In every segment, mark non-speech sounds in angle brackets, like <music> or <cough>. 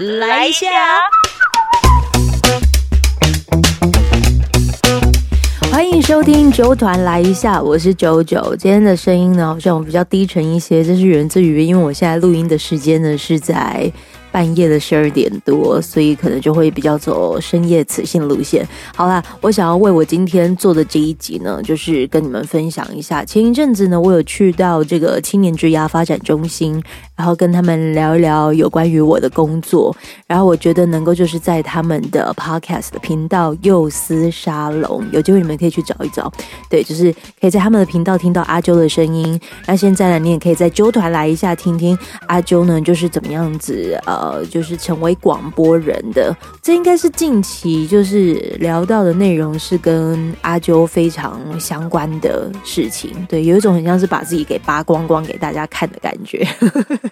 来一下。欢迎收听九团来一下，我是九九。今天的声音呢，好像比较低沉一些，这是源自于因为我现在录音的时间呢是在。半夜的十二点多，所以可能就会比较走深夜磁性路线。好啦，我想要为我今天做的这一集呢，就是跟你们分享一下。前一阵子呢，我有去到这个青年之涯发展中心，然后跟他们聊一聊有关于我的工作。然后我觉得能够就是在他们的 podcast 的频道幼思沙龙，有机会你们可以去找一找。对，就是可以在他们的频道听到阿啾的声音。那现在呢，你也可以在揪团来一下，听听阿啾呢，就是怎么样子呃。呃，就是成为广播人的，这应该是近期就是聊到的内容，是跟阿啾非常相关的事情。对，有一种很像是把自己给扒光光给大家看的感觉。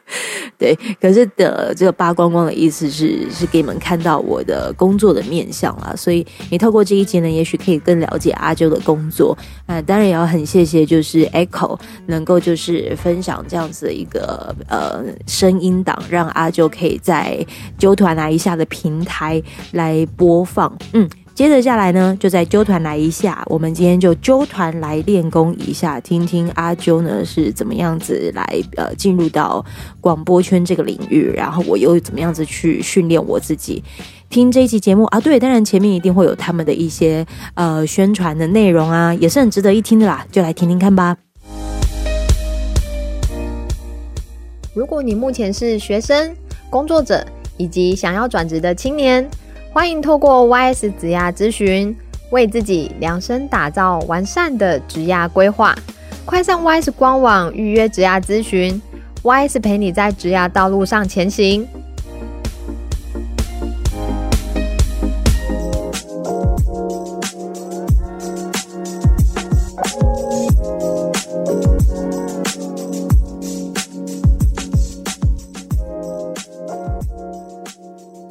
<laughs> 对，可是的这个扒光光的意思是是给你们看到我的工作的面相啊。所以你透过这一集呢，也许可以更了解阿啾的工作。啊，当然也要很谢谢就是 Echo 能够就是分享这样子的一个呃声音档，让阿啾可以。在揪团来一下的平台来播放，嗯，接着下来呢，就在揪团来一下，我们今天就揪团来练功一下，听听阿啾呢是怎么样子来呃进入到广播圈这个领域，然后我又怎么样子去训练我自己，听这一期节目啊，对，当然前面一定会有他们的一些呃宣传的内容啊，也是很值得一听的啦，就来听听看吧。如果你目前是学生。工作者以及想要转职的青年，欢迎透过 YS 职涯咨询，为自己量身打造完善的职涯规划。快上 YS 官网预约职涯咨询，YS 陪你在职涯道路上前行。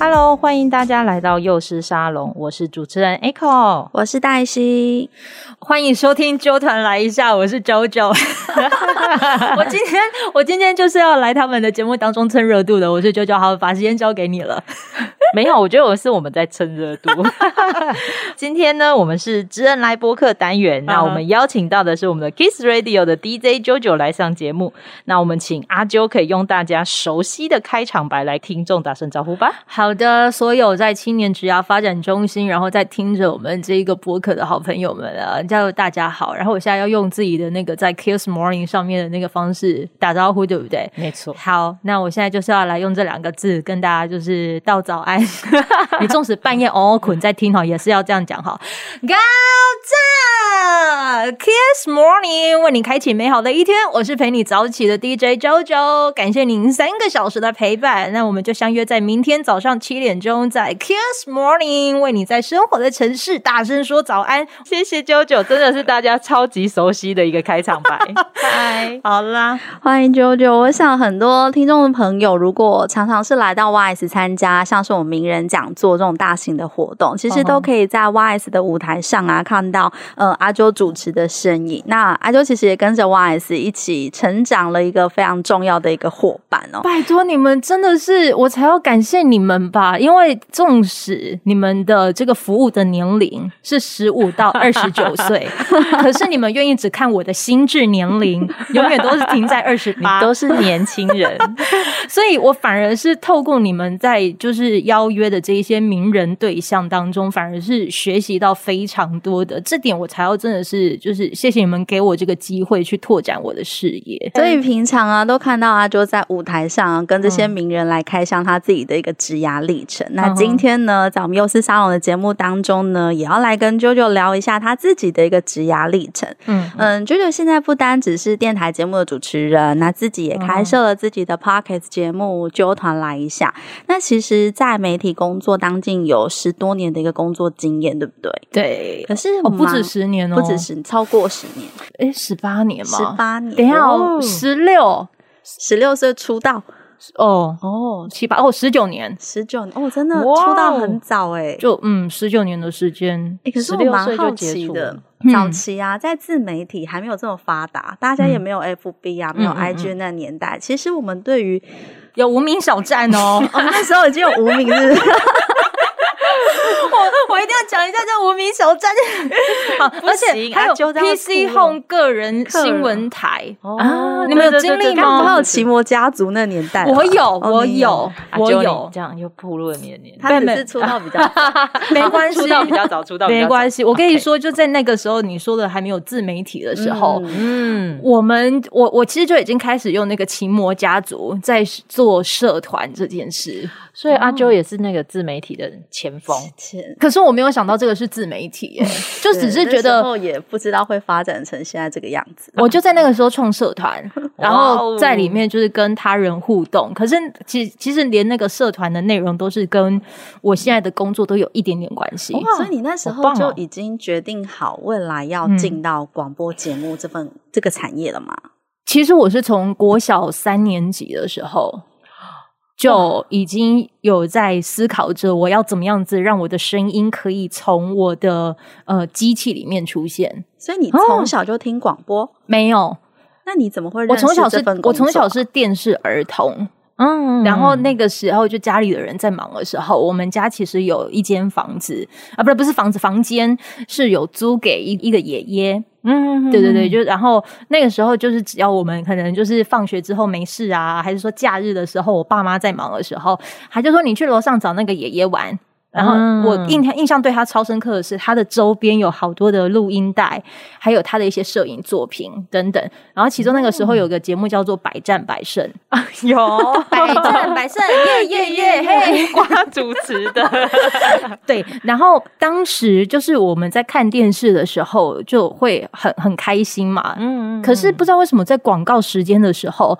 Hello，欢迎大家来到幼师沙龙，我是主持人 Echo，我是黛西，欢迎收听纠团来一下，我是 JoJo，<laughs> 我今天我今天就是要来他们的节目当中蹭热度的，我是 JoJo，，好，把时间交给你了。<laughs> 没有，我觉得我是我们在蹭热度。<laughs> 今天呢，我们是知恩来播客单元，那我们邀请到的是我们的 Kiss Radio 的 DJ JoJo 来上节目。那我们请阿啾可以用大家熟悉的开场白来听众打声招呼吧。好的，所有在青年职涯发展中心，然后在听着我们这一个播客的好朋友们啊，叫大家好。然后我现在要用自己的那个在 Kiss Morning 上面的那个方式打招呼，对不对？没错。好，那我现在就是要来用这两个字跟大家就是道早安。<laughs> 你纵使半夜哦困在听哈，也是要这样讲哈。高赞，Kiss Morning，为你开启美好的一天。我是陪你早起的 DJ JoJo，感谢您三个小时的陪伴。那我们就相约在明天早上七点钟，在 Kiss Morning，为你在生活的城市大声说早安。谢谢 JoJo，真的是大家超级熟悉的一个开场白。<laughs> 嗨，好啦，欢迎 JoJo。我想很多听众的朋友，如果常常是来到 YS 参加，像是我们名人讲座这种大型的活动，其实都可以在 YS 的舞台上啊看到，呃，阿周主持的身影。那阿周其实也跟着 YS 一起成长了一个非常重要的一个伙伴哦。拜托你们，真的是我才要感谢你们吧？因为纵使你们的这个服务的年龄是十五到 <laughs> 二十九岁，可是你们愿意只看我的心智年龄，永远都是停在二十八，都是年轻人。<laughs> 所以我反而是透过你们在就是邀约的这一些名人对象当中，反而是学习到非常多的，这点我才要真的是就是谢谢你们给我这个机会去拓展我的视野。<laughs> 所以平常啊，都看到阿周在舞台上、啊、跟这些名人来开箱他自己的一个职涯历程。那今天呢，在我们幼师沙龙的节目当中呢，也要来跟 JoJo 聊一下他自己的一个职涯历程。嗯嗯，JoJo 现在不单只是电台节目的主持人，那自己也开设了自己的节目《纠团来一下》。那其实，在媒体工作当近有十多年的一个工作经验，对不对？对，可是哦，不止十年哦，不止十，超过十年，哎十八年吗？十，八年。等一下哦，哦。十六。十六岁出道哦哦，七八哦十九年，十九哦，真的出道很早哎。就嗯十九年的时间。欸可是我16岁就蛮好接触奇的，早期啊，在自媒体还没有这么发达，大家也没有 FB 啊，没有 IG 那年代，其实我们对于有无名小站哦，<laughs> 哦那时候已经有无名是不是 <laughs> 我我一定要讲一下这无名小站。<laughs> 好，而且还有 PC Home 个人新闻台。啊你们有经历吗？还有奇摩家族那年代，我有，哦我有我有，这样又暴露了年龄，他只是出道比较早，<laughs> 没关系，出道比较早，出道比较早。没关系。我跟你说，就在那个时候，你说的还没有自媒体的时候。嗯嗯，我们我我其实就已经开始用那个奇摩家族在做社团这件事，所以阿啾也是那个自媒体的前锋，前可是我没有想到这个是自媒体耶，<laughs> 就只是觉得候也不知道会发展成现在这个样子。我就在那个时候创社团，<laughs> 然哇后哦在里面就是跟他人互动。可是其其实连那个社团的内容都是跟我现在的工作都有一点点关系。所以你那时候就已经决定好未来要嗯进到广播节目这份这个产业了吗？其实我是从国小三年级的时候。就已经有在思考着我要怎么样子让我的声音可以从我的呃机器里面出现。所以你从小就听广播，没有，那你怎么会认识我从小是我从小是电视儿童，嗯然后那个时候就家里的人在忙的时候，我们家其实有一间房子啊，不是不是房子，房间是有租给一一个爷爷。嗯对对对，就然后那个时候就是只要我们可能就是放学之后没事啊，还是说假日的时候，我爸妈在忙的时候，他就说你去楼上找那个爷爷玩。然后嗯我印象印象对他超深刻的是，他的周边有好多的录音带，还有他的一些摄影作品等等。然后其中那个时候有个节目叫做《百战百胜》，<laughs> 有 <laughs> 百战百胜，耶耶耶，嘿！瓜主持的，<laughs> 对，然后当时就是我们在看电视的时候，就会很很开心嘛。嗯可是不知道为什么，在广告时间的时候，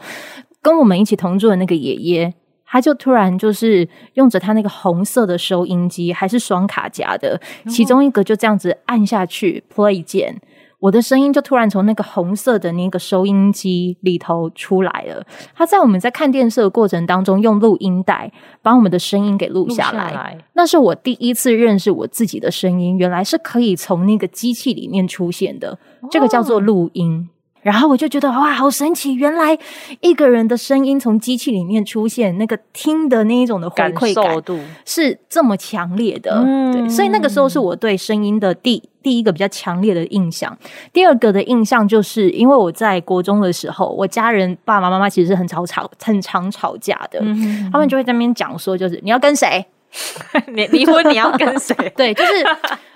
跟我们一起同住的那个爷爷，他就突然就是用着他那个红色的收音机，还是双卡夹的，其中一个就这样子按下去 play 键。我的声音就突然从那个红色的那个收音机里头出来了。他在我们在看电视的过程当中，用录音带把我们的声音给录下来。来，那是我第一次认识我自己的声音，原来是可以从那个机器里面出现的，这个叫做录音。然后我就觉得哇，好神奇！原来一个人的声音从机器里面出现，那个听的那一种的回感馈感受度，是这么强烈的。嗯对，所以那个时候是我对声音的第第一个比较强烈的印象。第二个的印象就是，因为我在国中的时候，我家人爸爸妈妈其实是很吵吵很常吵架的，嗯他们就会在那边讲说，就是你要跟谁。<laughs> 你离婚你要跟谁？<laughs> 对，就是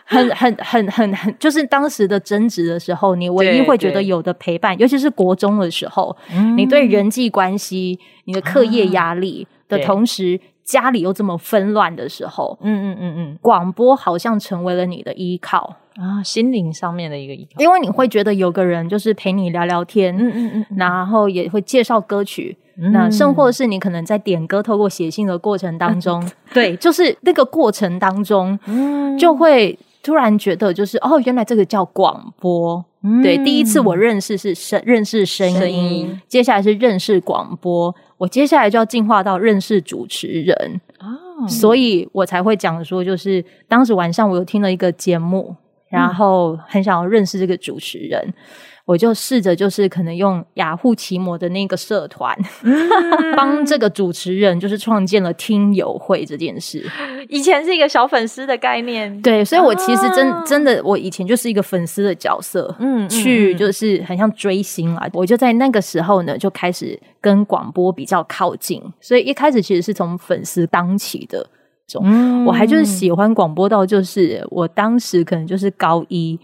很很很很很，就是当时的争执的时候，你唯一会觉得有的陪伴，尤其是国中的时候，你对人际关系、你的课业压力的同时，家里又这么纷乱的时候，嗯嗯嗯嗯。广播好像成为了你的依靠，啊，心灵上面的一个依靠，因为你会觉得有个人就是陪你聊聊天，嗯嗯嗯然后也会介绍歌曲。那甚或是你可能在点歌，透过写信的过程当中，对，就是那个过程当中，嗯。就会突然觉得，就是哦，原来这个叫广播。对，第一次我认识是声认识声音，声音。接下来是认识广播，我接下来就要进化到认识主持人，啊，所以我才会讲说，就是当时晚上我有听了一个节目，然后很想要认识这个主持人。我就试着就是可能用雅虎奇摩的那个社团，<laughs> 帮这个主持人就是创建了听友会这件事。<laughs> 以前是一个小粉丝的概念，对，所以我其实真真的我以前就是一个粉丝的角色，嗯，去就是很像追星啊。我就在那个时候呢，就开始跟广播比较靠近，所以一开始其实是从粉丝当起的。嗯，我还就是喜欢广播到就是我当时可能就是高一。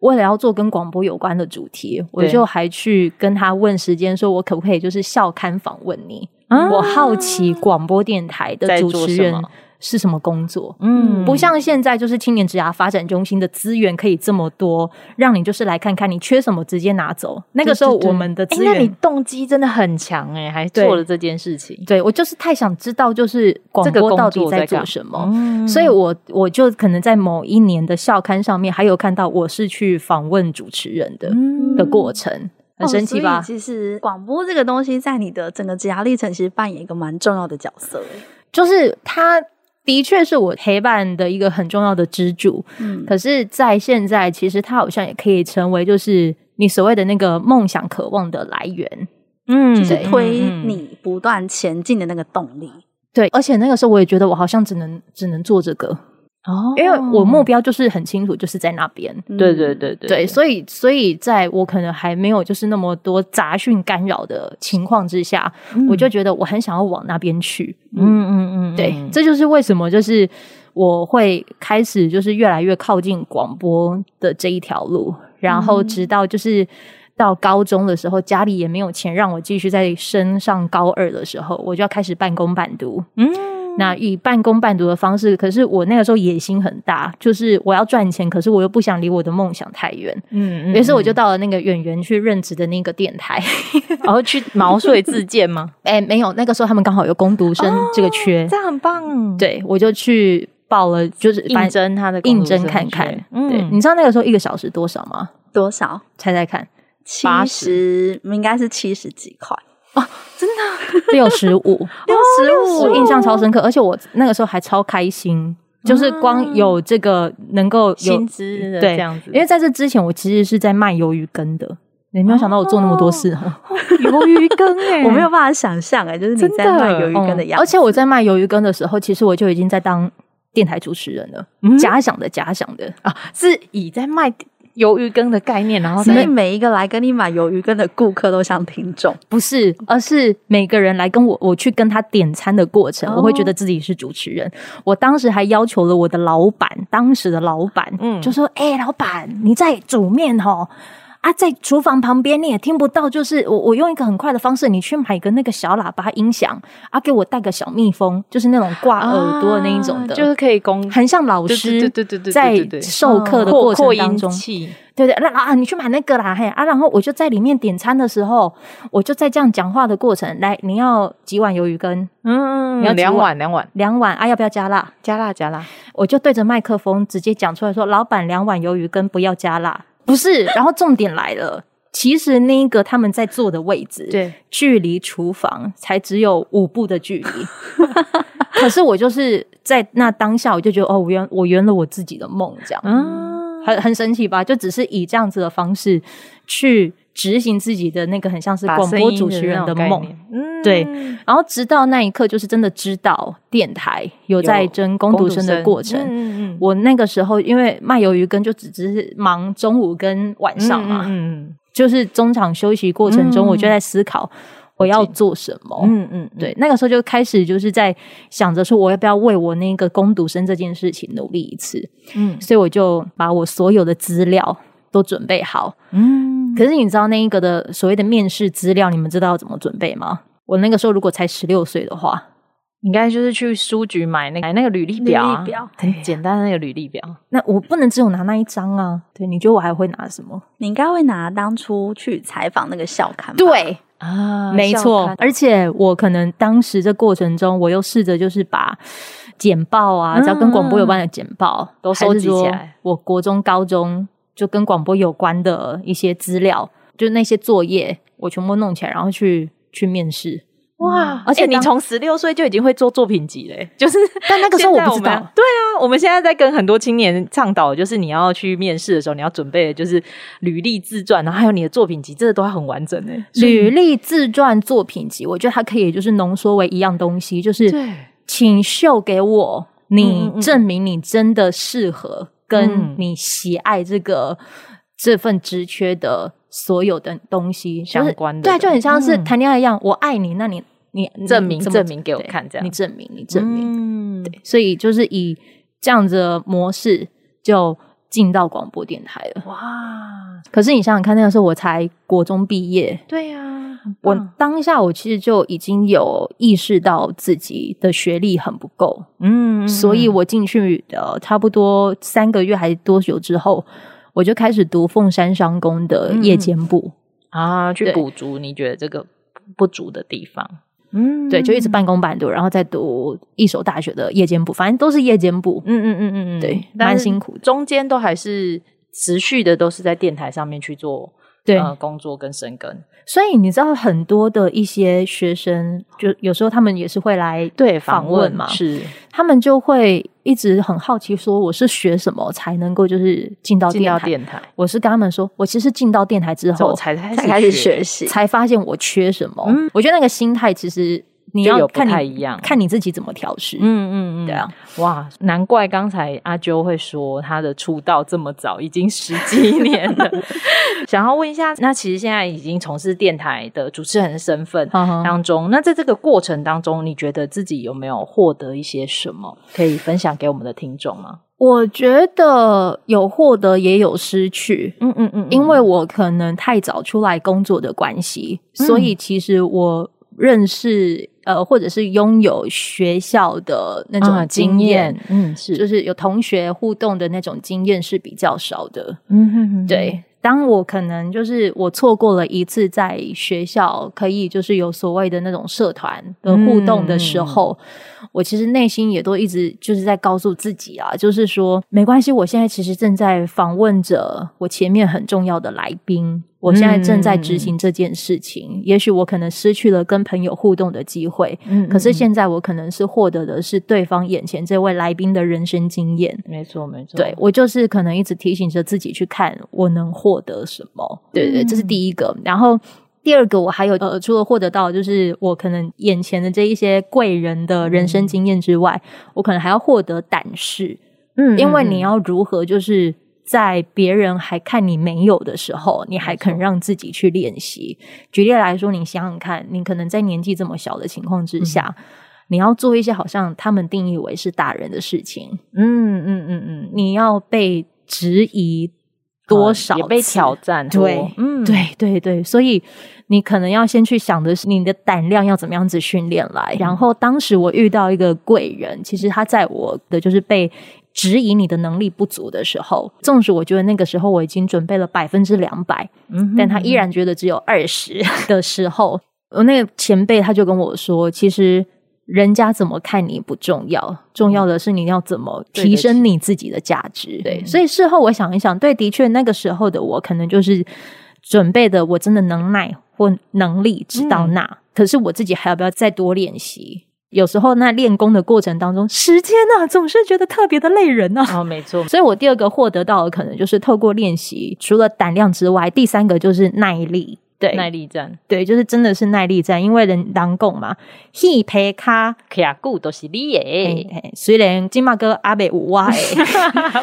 为了要做跟广播有关的主题，我就还去跟他问时间，说我可不可以就是校刊访问你？我好奇广播电台的主持人。是什么工作？嗯，不像现在就是青年职涯发展中心的资源可以这么多，让你就是来看看你缺什么，直接拿走。那个时候我们的资源，那你动机真的很强哎，还做了这件事情。对我就是太想知道，就是广播到底在做什么，所以我我就可能在某一年的校刊上面还有看到我是去访问主持人的的过程，很神奇吧？其实广播这个东西在你的整个职涯历程其实扮演一个蛮重要的角色，就是它。的确是我陪伴的一个很重要的支柱，嗯，可是，在现在，其实它好像也可以成为，就是你所谓的那个梦想、渴望的来源，嗯，就是推你不断前进的那个动力。对，而且那个时候，我也觉得我好像只能只能做这个。哦，因为我目标就是很清楚，就是在那边。对对对对，对，所以所以在我可能还没有就是那么多杂讯干扰的情况之下，我就觉得我很想要往那边去。嗯嗯嗯，对，这就是为什么就是我会开始就是越来越靠近广播的这一条路，然后直到就是到高中的时候，家里也没有钱让我继续再升上高二的时候，我就要开始半工半读。嗯。那以半工半读的方式，可是我那个时候野心很大，就是我要赚钱，可是我又不想离我的梦想太远。嗯，于是我就到了那个演员去任职的那个电台，然后去毛遂自荐吗？<laughs> 哎，没有，那个时候他们刚好有攻读生这个缺，这样很棒。对，我就去报了，就是应征他的应征看看。对，你知道那个时候一个小时多少吗？多少？猜猜看，七十，应该是七十几块。哦，真的 <laughs> 六十五，六十五，印象超深刻，而且我那个时候还超开心，就是光有这个能够薪资的这样子。因为在这之前，我其实是在卖鱿鱼羹的，你没有想到我做那么多事哈。鱿鱼羹哎，<laughs> 我没有办法想象哎，就是你在卖鱿鱼羹的样子。而且我在卖鱿鱼羹的时候，其实我就已经在当电台主持人了，假想的假想的啊，是以在卖。鱿鱼羹的概念，然后所以每一个来跟你买鱿鱼羹的顾客都像听众，不是，而是每个人来跟我，我去跟他点餐的过程，我会觉得自己是主持人。我当时还要求了我的老板，当时的老板，嗯，就说：“哎，老板，你在煮面哦。”啊，在厨房旁边你也听不到，就是我我用一个很快的方式，你去买个那个小喇叭音响啊，给我带个小蜜蜂，就是那种挂耳朵的那一种的，就是可以供，很像老师对对对在授课的过程当中，对对，那啊你去买那个啦嘿啊，然后我就在里面点餐的时候，我就在这样讲话的过程，来你要几碗鱿鱼羹？嗯，你要两碗两碗两碗啊，要不要加辣？加辣加辣，我就对着麦克风直接讲出来说，老板两碗鱿鱼羹不要加辣。不是，然后重点来了。其实那一个他们在坐的位置，对，距离厨房才只有五步的距离。<laughs> 可是我就是在那当下，我就觉得哦，我圆我圆了我自己的梦，这样，嗯，很很神奇吧？就只是以这样子的方式去。执行自己的那个很像是广播主持人的梦，对。然后直到那一刻，就是真的知道电台有在争攻读生的过程。嗯嗯我那个时候因为卖鱿鱼羹，就只只是忙中午跟晚上嘛。嗯就是中场休息过程中，我就在思考我要做什么。嗯嗯。对，那个时候就开始就是在想着说，我要不要为我那个攻读生这件事情努力一次？嗯。所以我就把我所有的资料都准备好。嗯。可是你知道那一个的所谓的面试资料，你们知道要怎么准备吗？我那个时候如果才十六岁的话，应该就是去书局买那个那个履历表，很简单的那个履历表。那我不能只有拿那一张啊！对，你觉得我还会拿什么？你应该会拿当初去采访那个校刊。对啊，没错。而且我可能当时这过程中，我又试着就是把简报啊，只要跟广播有关的简报都收集起来。我国中、高中。就跟广播有关的一些资料，就那些作业，我全部弄起来，然后去去面试。哇！而且你从十六岁就已经会做作品集嘞，就是 <laughs> 但那个时候我不知道对啊，我们现在在跟很多青年倡导，就是你要去面试的时候，你要准备的就是履历自传，然后还有你的作品集，这个都要很完整诶。履历、自传、作品集，我觉得它可以就是浓缩为一样东西，就是对请秀给我，嗯你证明你真的适合，跟嗯。你喜爱这个这份职缺的所有的东西相关的对，就很像是嗯。谈恋爱一样，我爱你，那你你你证明证明给我看这样。你证明，你证明，嗯，对，所以就是以这样子的模式就进到广播电台了。哇，可是你想想看，那个时候我才国中毕业，对呀、我嗯当下我其实就已经有意识到自己的学历很不够，嗯所以我进去呃差不多三个月还是多久之后，我就开始读凤山商工的夜间部，啊，去补足你觉得这个不足的地方。嗯。对，就一直半工半读，然后再读一所大学的夜间部，反正都是夜间部。嗯嗯嗯嗯嗯，对蛮辛苦的。中间都还是持续的，都是在电台上面去做对呃工作跟生根。所以你知道很多的一些学生，就有时候他们也是会来对访问嘛，是他们就会一直很好奇，说我是学什么才能够就是进到进电台？到电台我是跟他们说，我其实进到电台之后才开始学习。才发现我缺什么。嗯我觉得那个心态其实你要看你太一样看你自己怎么调试。嗯嗯嗯，对啊，哇，难怪刚才阿啾会说他的出道这么早，已经十几年了。<laughs> 想要问一下，那其实现在已经从事电台的主持人的身份当中，那在这个过程当中，你觉得自己有没有获得一些什么可以分享给我们的听众吗？我觉得有获得也有失去。嗯嗯嗯因为我可能太早出来工作的关系，所以其实我认识呃，或者是拥有学校的那种啊经验，，嗯是，就是有同学互动的那种经验是比较少的。嗯哼哼对，当我可能就是我错过了一次在学校可以就是有所谓的那种社团的互动的时候，我其实内心也都一直就是在告诉自己啊，就是说没关系，我现在其实正在访问着我前面很重要的来宾。我现在正在执行这件事情，也许我可能失去了跟朋友互动的机会，嗯可是现在我可能是获得的是对方眼前这位来宾的人生经验。没错没错，对我就是可能一直提醒着自己去看我能获得什么。对对，这是第一个。然后第二个，我还有呃，除了获得到就是我可能眼前的这一些贵人的人生经验之外，我可能还要获得胆识，嗯因为你要如何就是。在别人还看你没有的时候，你还肯让自己去练习。举例来说，你想想看，你可能在年纪这么小的情况之下，你要做一些好像他们定义为是大人的事情，嗯嗯嗯嗯，你要被质疑多少被挑战，对，嗯。对对对，所以你可能要先去想的是你的胆量要怎么样子训练来。然后当时我遇到一个贵人，其实他在我的就是被质疑你的能力不足的时候，纵使我觉得那个时候我已经准备了百分之两百，嗯但他依然觉得只有二十 <laughs> 的时候，我那个前辈他就跟我说，其实人家怎么看你不重要，重要的是你要怎么提升你自己的价值。对，所以事后我想一想，对，的确那个时候的我可能就是准备的，我真的能耐或能力知道那，可是我自己还要不要再多练习？有时候那练功的过程当中，时间啊总是觉得特别的累人啊。哦，没错，<laughs> 所以我第二个获得到的可能就是透过练习，除了胆量之外，第三个就是耐力。对，耐力战，对，就是真的是耐力战，因为人狼共嘛，一陪卡，卡固都是你耶，虽然金马哥阿北五哇诶，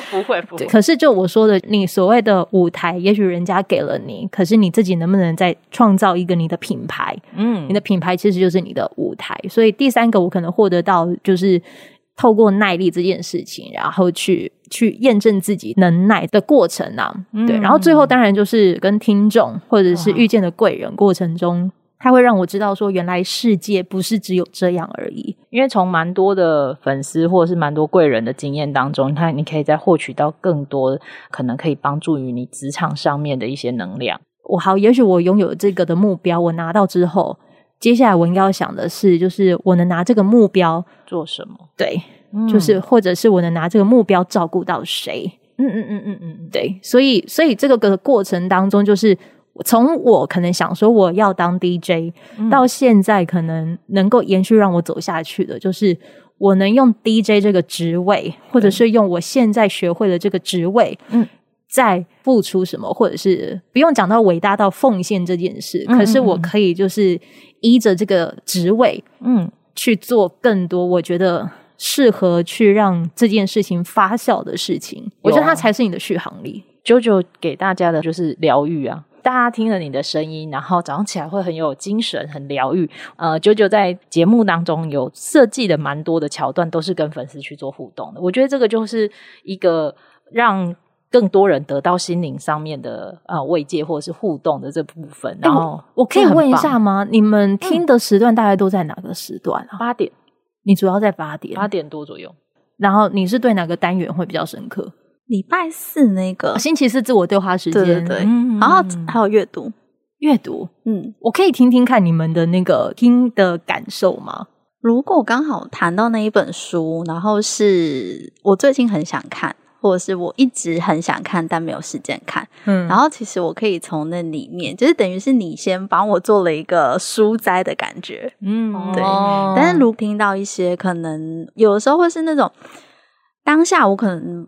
不会不会，可是就我说的，你所谓的舞台，也许人家给了你，可是你自己能不能再创造一个你的品牌？嗯。你的品牌其实就是你的舞台。所以第三个，我可能获得到就是透过耐力这件事情，然后去去验证自己能耐的过程啊。对，然后最后当然就是跟听众或者是遇见的贵人过程中。他会让我知道，说原来世界不是只有这样而已。因为从蛮多的粉丝或者是蛮多贵人的经验当中，你看你可以再获取到更多可能可以帮助于你职场上面的一些能量。我好，也许我拥有这个的目标，我拿到之后，接下来我应该要想的是，就是我能拿这个目标，做什么？对，就是或者是我能拿这个目标照顾到谁。嗯嗯嗯嗯嗯，对，所以所以这个个过程当中，就是从我可能想说我要当 DJ，、嗯到现在可能能够延续让我走下去的，就是我能用 DJ 这个职位，或者是用我现在学会的这个职位，嗯，再付出什么，或者是不用讲到伟大到奉献这件事，嗯可是我可以就是依着这个职位嗯去做更多，我觉得。适合去让这件事情发酵的事情，我觉得它才是你的续航力。九九给大家的就是疗愈啊。大家听了你的声音，然后早上起来会很有精神，很疗愈。呃，九九在节目当中有设计的蛮多的桥段，都是跟粉丝去做互动的。我觉得这个就是一个让更多人得到心灵上面的呃慰藉或者是互动的这部分。然后我可以问一下吗？你们听的时段大概都在哪个时段啊？八点。你主要在八点，八点多左右，然后你是对哪个单元会比较深刻？礼拜四那个。啊，星期四自我对话时间，对对对，嗯然后还有阅读，阅读，嗯，我可以听听看你们的那个听的感受吗？如果刚好谈到那一本书，然后是我最近很想看，或者是我一直很想看但没有时间看，嗯然后其实我可以从那里面，就是等于是你先帮我做了一个书斋的感觉，嗯对哦但是如听到一些可能有的时候会是那种当下我可能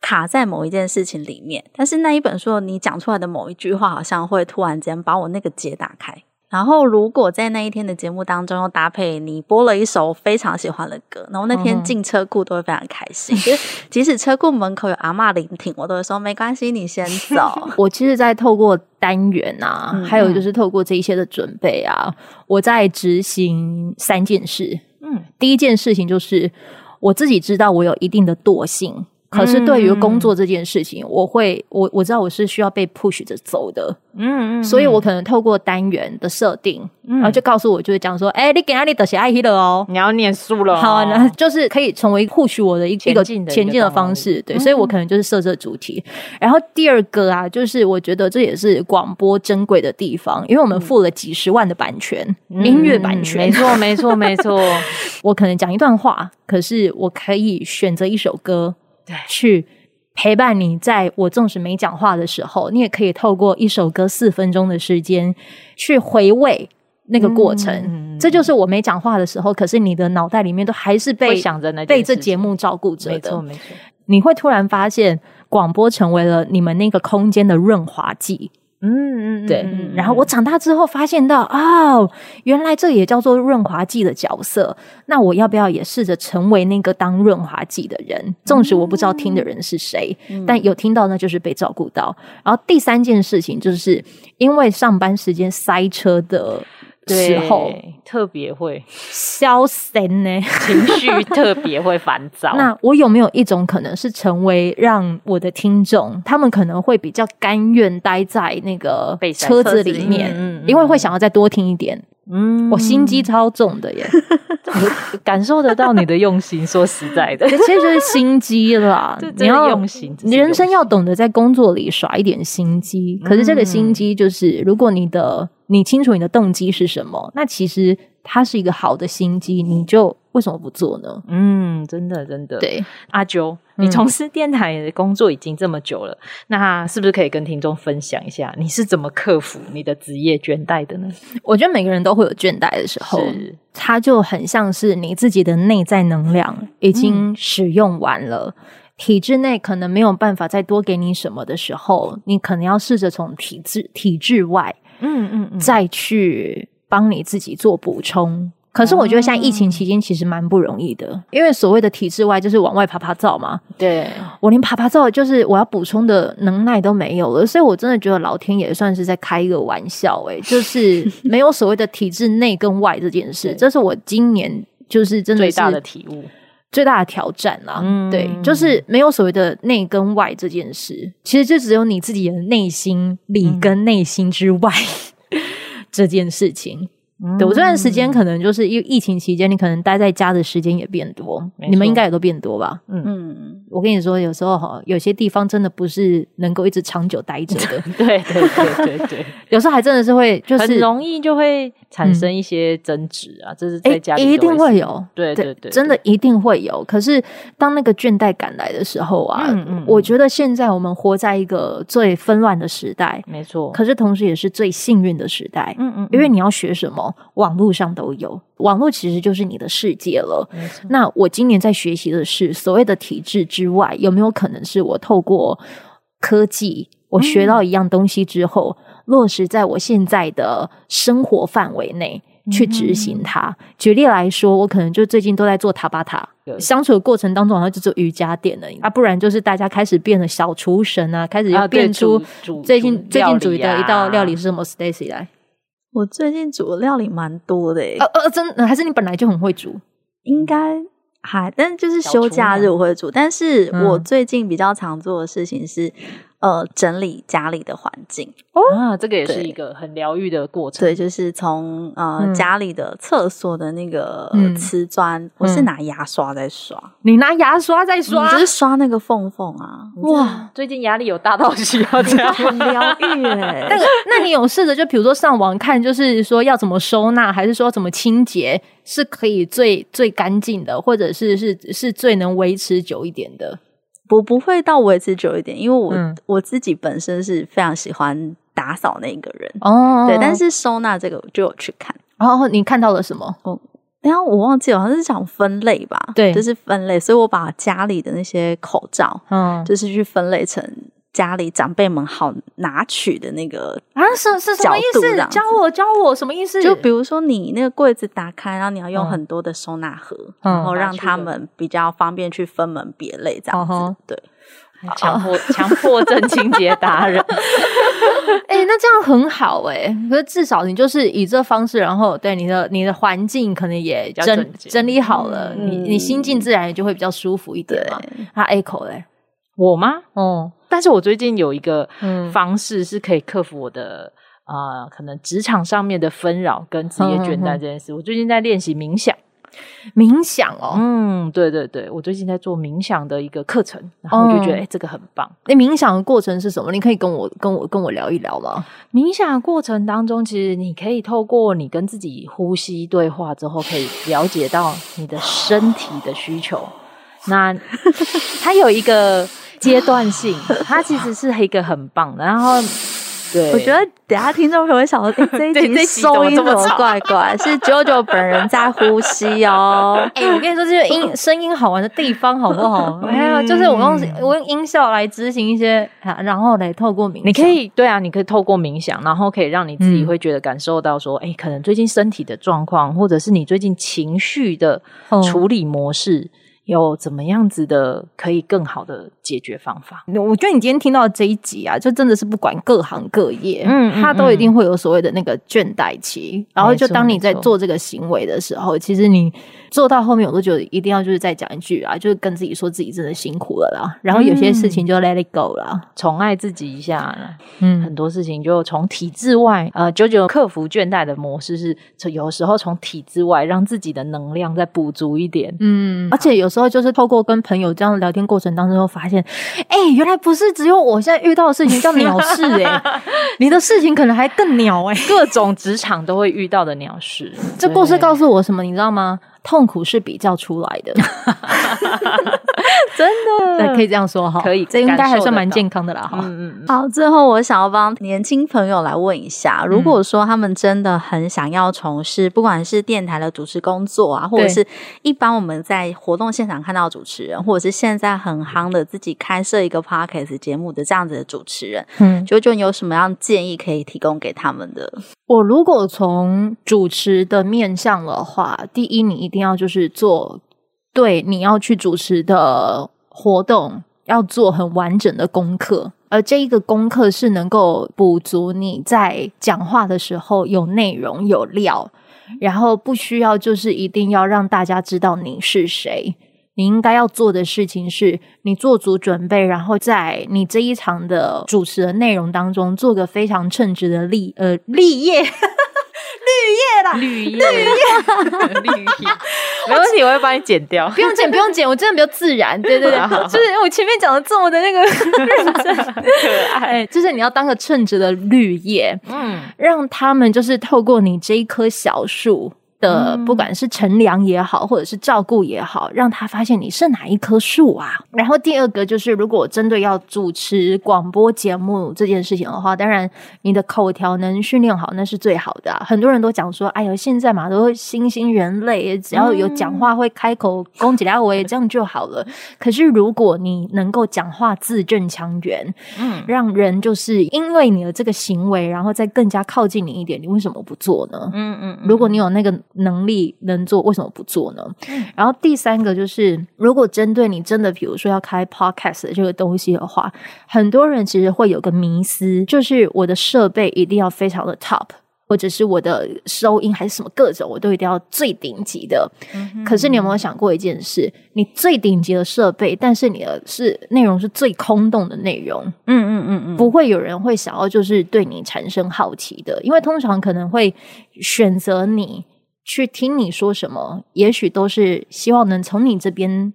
卡在某一件事情里面，但是那一本书你讲出来的某一句话，好像会突然间把我那个结打开。然后，如果在那一天的节目当中又搭配你播了一首非常喜欢的歌，然后那天进车库都会非常开心。就是 <laughs> 即使车库门口有阿嬷聆听，我都会说没关系，你先走。<laughs> 我其实，在透过单元啊，嗯还有就是透过这一些的准备啊，我在执行三件事。嗯第一件事情就是我自己知道我有一定的惰性，可是对于工作这件事情，我会我我知道我是需要被 push 着走的，嗯嗯所以我可能透过单元的设定，然后就告诉我，就是讲说，哎、你给哪里的写爱希了哦。你要念书了哦，好，那就是可以成为 push 我的一一个前进的方式，对，所以我可能就是设这主题。然后第二个啊，就是我觉得这也是广播珍贵的地方，因为我们付了几十万的版权，音乐版权，嗯没错，没错，没错。<laughs> 我可能讲一段话，可是我可以选择一首歌，对去陪伴你，在我纵使没讲话的时候，你也可以透过一首歌四分钟的时间去回味那个过程。嗯这就是我没讲话的时候，可是你的脑袋里面都还是被想着那被这节目照顾着没错，没错。你会突然发现，广播成为了你们那个空间的润滑剂。嗯嗯对，然后我长大之后发现到，哦，原来这也叫做润滑剂的角色。那我要不要也试着成为那个当润滑剂的人？纵使我不知道听的人是谁，但有听到那就是被照顾到。然后第三件事情就是因为上班时间塞车的时候，对特别会消神呢。情绪特别会烦躁。<laughs> 那我有没有一种可能是成为让我的听众，他们可能会比较甘愿待在那个车车子里面，面嗯嗯因为会想要再多听一点。嗯我心机超重的耶，<laughs> 感受得到你的用心。说实在的，<laughs> 其实就是心机啦 <laughs> 你要用心你人生要懂得在工作里耍一点心机。可是这个心机就是，如果你的你清楚你的动机是什么，那其实它是一个好的心机，你就为什么不做呢？嗯，真的真的。，对，阿啾，嗯你从事电台的工作已经这么久了，那是不是可以跟听众分享一下，你是怎么克服你的职业倦怠的呢？我觉得每个人都会有倦怠的时候，它就很像是你自己的内在能量已嗯经使用完了。体制内可能没有办法再多给你什么的时候，你可能要试着从体制体制外嗯嗯嗯，再去帮你自己做补充。可是我觉得现在疫情期间其实蛮不容易的，因为所谓的体制外就是往外爬爬照嘛。对，我连爬爬照就是我要补充的能耐都没有了，所以我真的觉得老天也算是在开一个玩笑、欸，<laughs> 就是没有所谓的体制内跟外这件事，对这是我今年就是真的是最大的体悟。最大的挑战啦。嗯对，就是没有所谓的内跟外这件事，其实就只有你自己的内心里嗯跟内心之外、<laughs> 这件事情。嗯。对我这段时间可能就是因为疫情期间，你可能待在家的时间也变多，你们应该也都变多吧？嗯，我跟你说，有时候哈，有些地方真的不是能够一直长久待着的，<laughs> 对对对对对，<laughs> 有时候还真的是会就是很容易就会产生一些争执啊，这是在家里一定会有，对对对，真的一定会有。可是当那个倦怠感来的时候啊，嗯嗯我觉得现在我们活在一个最纷乱的时代，没错，可是同时也是最幸运的时代。嗯嗯，因为你要学什么，网络上都有，网络其实就是你的世界了。那我今年在学习的是所谓的体制之外，有没有可能是我透过科技，我学到一样东西之后，落实在我现在的生活范围内？去执行它。举例来说，我可能就最近都在做塔巴塔，对相处的过程当中，好像就做瑜伽垫了啊，不然就是大家开始变得小厨神啊，开始要变出最近煮最近煮的一道料理是什么？Stacy 来，我最近煮的料理蛮多的诶、呃呃，真的还是你本来就很会煮？应该还，但就是休假日我会煮。但是我嗯最近比较常做的事情是，呃，整理家里的环境。啊，这个也是一个很疗愈的过程。对，就是从呃、嗯家里的厕所的那个嗯瓷砖，我是嗯拿牙刷在刷，你拿牙刷在刷，就是刷那个缝缝啊，哇，最近压力有大到需要这样很疗愈哎。<laughs> <laughs> 那个，那你有试着就比如说上网看，就是说要怎么收纳，还是说怎么清洁，是可以最最干净的，或者是是是最能维持久一点的？不不会到维持久一点，因为我、嗯我自己本身是非常喜欢打扫那个人。哦对，但是收纳这个我就有去看，然哦，你看到了什么？然后我忘记了，好像是讲分类吧，对就是分类，所以我把家里的那些口罩，嗯，就是去分类成家里长辈们好拿取的那个，啊，是是什么意思？教我教我什么意思？就比如说你那个柜子打开，然后你要用嗯。很多的收纳盒，嗯。然后让他们比较方便去分门别类这样子，嗯对。强迫强迫症清洁达人，<laughs> 哎、那这样很好哎、可是至少你就是以这方式，然后对你的你的环境可能也整整理好了，你你嗯心境自然也就会比较舒服一点嘛。他 A 口嘞，我吗？哦，但是我最近有一个嗯方式是可以克服我的呃，可能职场上面的纷扰跟职业倦怠这件事。我最近在练习冥想，冥想哦，嗯，对对对，我最近在做冥想的一个课程，然后我就觉得哎、这个很棒。那冥想的过程是什么？你可以跟我跟我跟我聊一聊吗？冥想的过程当中，其实你可以透过你跟自己呼吸对话之后，可以了解到你的身体的需求。那它有一个阶段性，它其实是一个很棒的。然后，对，我觉得等下听众朋友会想说，<laughs> 诶这一集对这一集怎么收音怎么怪怪？是九九本人在呼吸哦。<laughs> 哎、我跟你说，这是音声音好玩的地方，好不好？<laughs> 没有，就是我用我用音效来执行一些，啊然后来透过冥想，你可以对啊，你可以透过冥想，然后可以让你自己嗯会觉得感受到说，哎、可能最近身体的状况，或者是你最近情绪的哦处理模式。有怎么样子的可以更好的解决方法？我觉得你今天听到这一集啊，就真的是不管各行各业，嗯嗯它都一定会有所谓的那个倦怠期。然后就当你在做这个行为的时候，其实你做到后面，我都觉得一定要就是再讲一句啊，就是跟自己说自己真的辛苦了啦。然后有些事情就 let it go 啦。宠爱自己一下，嗯很多事情就从体制外，呃，九九克服倦怠的模式是，从有时候从体制外让自己的能量再补足一点。嗯，而且有时候就是透过跟朋友这样聊天过程当中，发现，哎、原来不是只有我现在遇到的事情叫鸟事哎、<laughs> 你的事情可能还更鸟哎、各种职场都会遇到的鸟事，这故事告诉我什么？你知道吗？痛苦是比较出来的，<laughs> 真对，的可以这样说哈。可以这应该还算蛮健康的啦哈。嗯嗯好，最后我想要帮年轻朋友来问一下，如果说他们真的很想要从事，不管是电台的主持工作啊，或者是一般我们在活动现场看到主持人，或者是现在很夯的自己开设一个 podcast 节目的这样子的主持人，嗯，九九你有什么样建议可以提供给他们的？我如果从主持的面向的话，第一，你一定要就是做对你要去主持的活动要做很完整的功课，而这一个功课是能够补足你在讲话的时候有内容有料，然后不需要就是一定要让大家知道你是谁。你应该要做的事情是，你做足准备，然后在你这一场的主持的内容当中，做个非常称职的立呃立业，<laughs> 绿叶啦，绿叶，绿叶，<laughs> 没问题，我会帮你剪掉。不用剪，不用剪，我真的比较自然。<laughs> 对对对，就是我前面讲的这么的那个 <laughs> 认真。可爱，就是你要当个称职的绿叶，嗯，让他们就是透过你这一棵小树。的不管是乘凉也好，或者是照顾也好，让他发现你是哪一棵树啊。然后第二个就是，如果针对要主持广播节目这件事情的话，当然你的口条能训练好，那是最好的。很多人都讲说，哎呦，现在嘛都新兴人类，只要有讲话会开口攻击他，我也这样就好了。可是如果你能够讲话字正腔圆，嗯，让人就是因为你的这个行为，然后再更加靠近你一点，你为什么不做呢？嗯嗯，如果你有那个。能力能做，为什么不做呢？然后第三个就是，如果针对你真的，比如说要开 podcast 的这个东西的话，很多人其实会有个迷思，就是我的设备一定要非常的 top。或者是我的收音还是什么各种，我都一定要最顶级的。可是你有没有想过一件事？你最顶级的设备，但是你的是内容是最空洞的内容。嗯嗯嗯嗯，不会有人会想要就是对你产生好奇的，因为通常可能会选择你。去听你说什么，也许都是希望能从你这边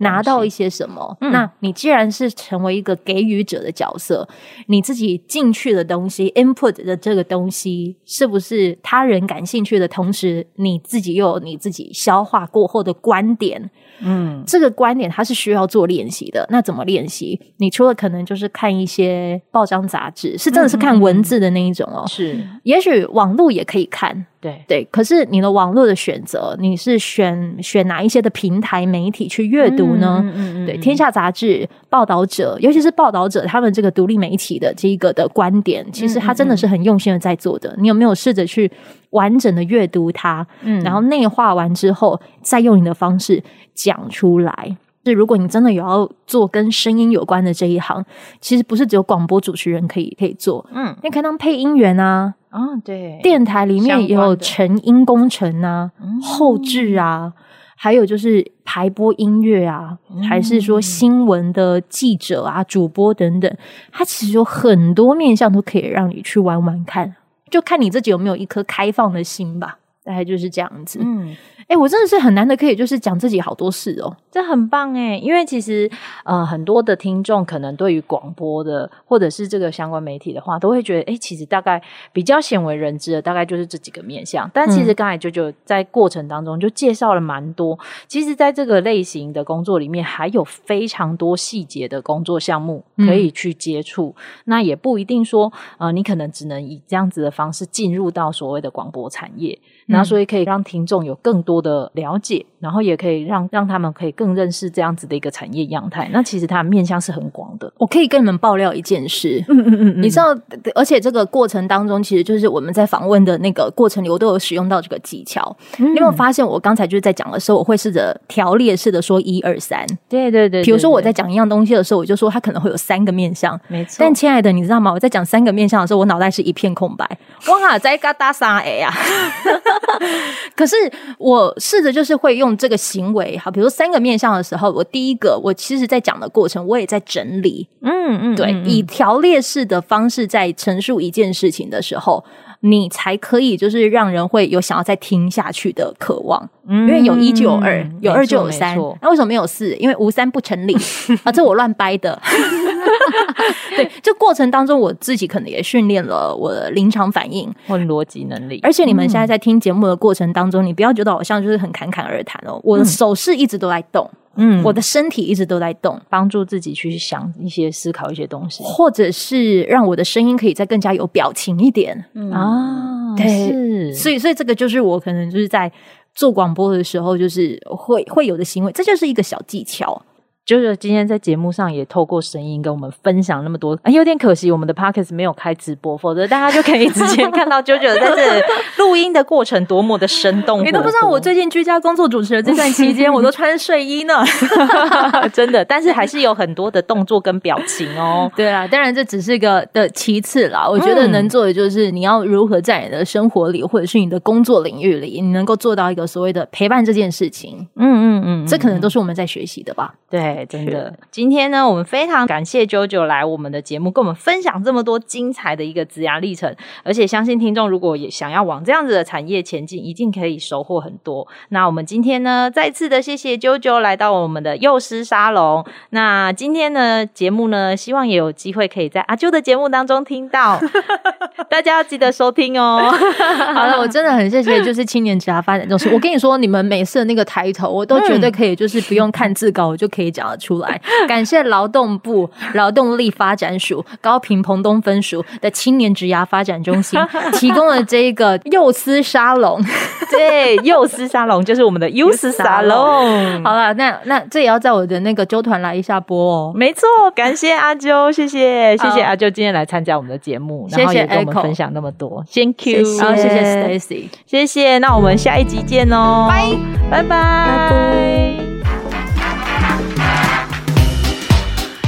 拿到一些什么。那你既然是成为一个给予者的角色，你自己进去的东西，input 的这个东西，是不是他人感兴趣的同时，你自己又有你自己消化过后的观点？嗯，这个观点它是需要做练习的。那怎么练习？你除了可能就是看一些报章杂志，是真的是看文字的那一种哦。是，也许网络也可以看。对对，可是你的网络的选择，你是选选哪一些的平台媒体去阅读呢？嗯嗯对，天下杂志、报道者，尤其是报道者，他们这个独立媒体的这一个的观点，其实他真的是很用心的在做的。你有没有试着去完整的阅读它？嗯，然后内化完之后，再用你的方式。讲出来，是如果你真的有要做跟声音有关的这一行，其实不是只有广播主持人可以可以做，嗯，你可以当配音员啊，啊，对，电台里面也有成音工程啊，后置啊，还有就是排播音乐啊，还是说新闻的记者啊、主播等等，它其实有很多面向都可以让你去玩玩看，就看你自己有没有一颗开放的心吧，大概就是这样子，嗯。哎，我真的是很难得可以就是讲自己好多事哦，这很棒哎！因为其实呃很多的听众可能对于广播的或者是这个相关媒体的话，都会觉得哎，其实大概比较鲜为人知的大概就是这几个面向。但其实刚才舅舅在过程当中就介绍了蛮多，其实在这个类型的工作里面，还有非常多细节的工作项目可以去接触。那也不一定说呃，你可能只能以这样子的方式进入到所谓的广播产业。然后，所以可以让听众有更多的了解，然后也可以让让他们可以更认识这样子的一个产业样态。那其实它面向是很广的。我可以跟你们爆料一件事，嗯嗯嗯，你知道，而且这个过程当中，其实就是我们在访问的那个过程里，我都有使用到这个技巧。你有没有发现，我刚才就是在讲的时候，我会试着条列式的说一二三。对对对，比如说我在讲一样东西的时候，我就说它可能会有三个面向。没错。但亲爱的，你知道吗？我在讲三个面向的时候，我脑袋是一片空白。哇，在嘎达三 A 啊！<laughs> 可是我试着就是会用这个行为，好，比如三个面向的时候，我第一个，我其实在讲的过程，我也在整理，嗯嗯，对，以条列式的方式在陈述一件事情的时候。你才可以，就是让人会有想要再听下去的渴望，因为有一就有二，有二就有三。那为什么没有四？因为无三不成立 <laughs> 啊！这我乱掰的。<laughs> 对，这过程当中，我自己可能也训练了我的临场反应或逻辑能力。而且你们现在在听节目的过程当中，你不要觉得好像就是很侃侃而谈哦，我的手势一直都在动。嗯，我的身体一直都在动，帮助自己去想一些、思考一些东西，或者是让我的声音可以再更加有表情一点。嗯。啊。对，所以，所以这个就是我可能就是在做广播的时候，就是会会有的行为，这就是一个小技巧。就是今天在节目上也透过声音跟我们分享那么多，有点可惜我们的 podcast 没有开直播，否则大家就可以直接看到 <laughs> JoJo 在这录音的过程多么的生动。你都不知道我最近居家工作主持的这段期间，我都穿睡衣呢，<laughs> 真的。但是还是有很多的动作跟表情哦。<laughs> 对啊，当然这只是个的其次啦。我觉得能做的就是你要如何在你的生活里或者是你的工作领域里，你能够做到一个所谓的陪伴这件事情。嗯嗯嗯，这可能都是我们在学习的吧。对。对，真的。今天呢，我们非常感谢九九来我们的节目，跟我们分享这么多精彩的一个职涯历程。而且相信听众如果也想要往这样子的产业前进，一定可以收获很多。那我们今天呢，再次的谢谢啾啾来到我们的幼师沙龙。那今天呢，节目呢，希望也有机会可以在阿啾的节目当中听到，<laughs> 大家要记得收听哦。<laughs> 好了，我真的很谢谢，就是青年职涯发展中心。我跟你说，你们每次的那个抬头，我都绝对可以，就是不用看字稿，我就可以讲得出来。<laughs> 感谢劳动部劳动力发展署高平澎东分署的青年职涯发展中心 <laughs> 提供了这个幼师沙龙。<laughs> 对，幼师沙龙就是我们的幼师沙龙。好了，那那这也要在我的那个纠团来一下播哦。没错，感谢阿啾，谢谢谢谢阿啾今天来参加我们的节目，然后也跟我们分享那么多，Thank you，然后谢谢 Stacy，谢谢。那我们下一集见哦，拜拜拜。